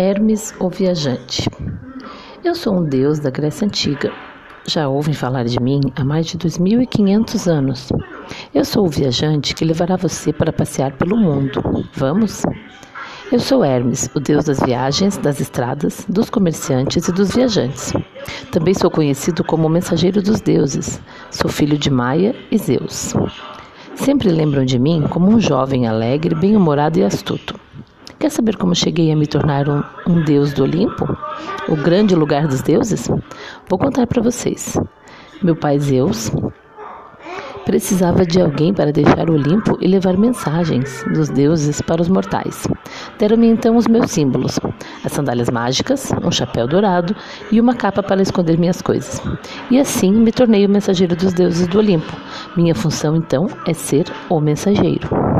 Hermes, o viajante. Eu sou um deus da Grécia Antiga. Já ouvem falar de mim há mais de 2.500 anos. Eu sou o viajante que levará você para passear pelo mundo. Vamos? Eu sou Hermes, o deus das viagens, das estradas, dos comerciantes e dos viajantes. Também sou conhecido como o mensageiro dos deuses. Sou filho de Maia e Zeus. Sempre lembram de mim como um jovem alegre, bem-humorado e astuto. Quer saber como cheguei a me tornar um, um deus do Olimpo? O grande lugar dos deuses? Vou contar para vocês. Meu pai Zeus precisava de alguém para deixar o Olimpo e levar mensagens dos deuses para os mortais. Deram-me então os meus símbolos: as sandálias mágicas, um chapéu dourado e uma capa para esconder minhas coisas. E assim me tornei o mensageiro dos deuses do Olimpo. Minha função então é ser o mensageiro.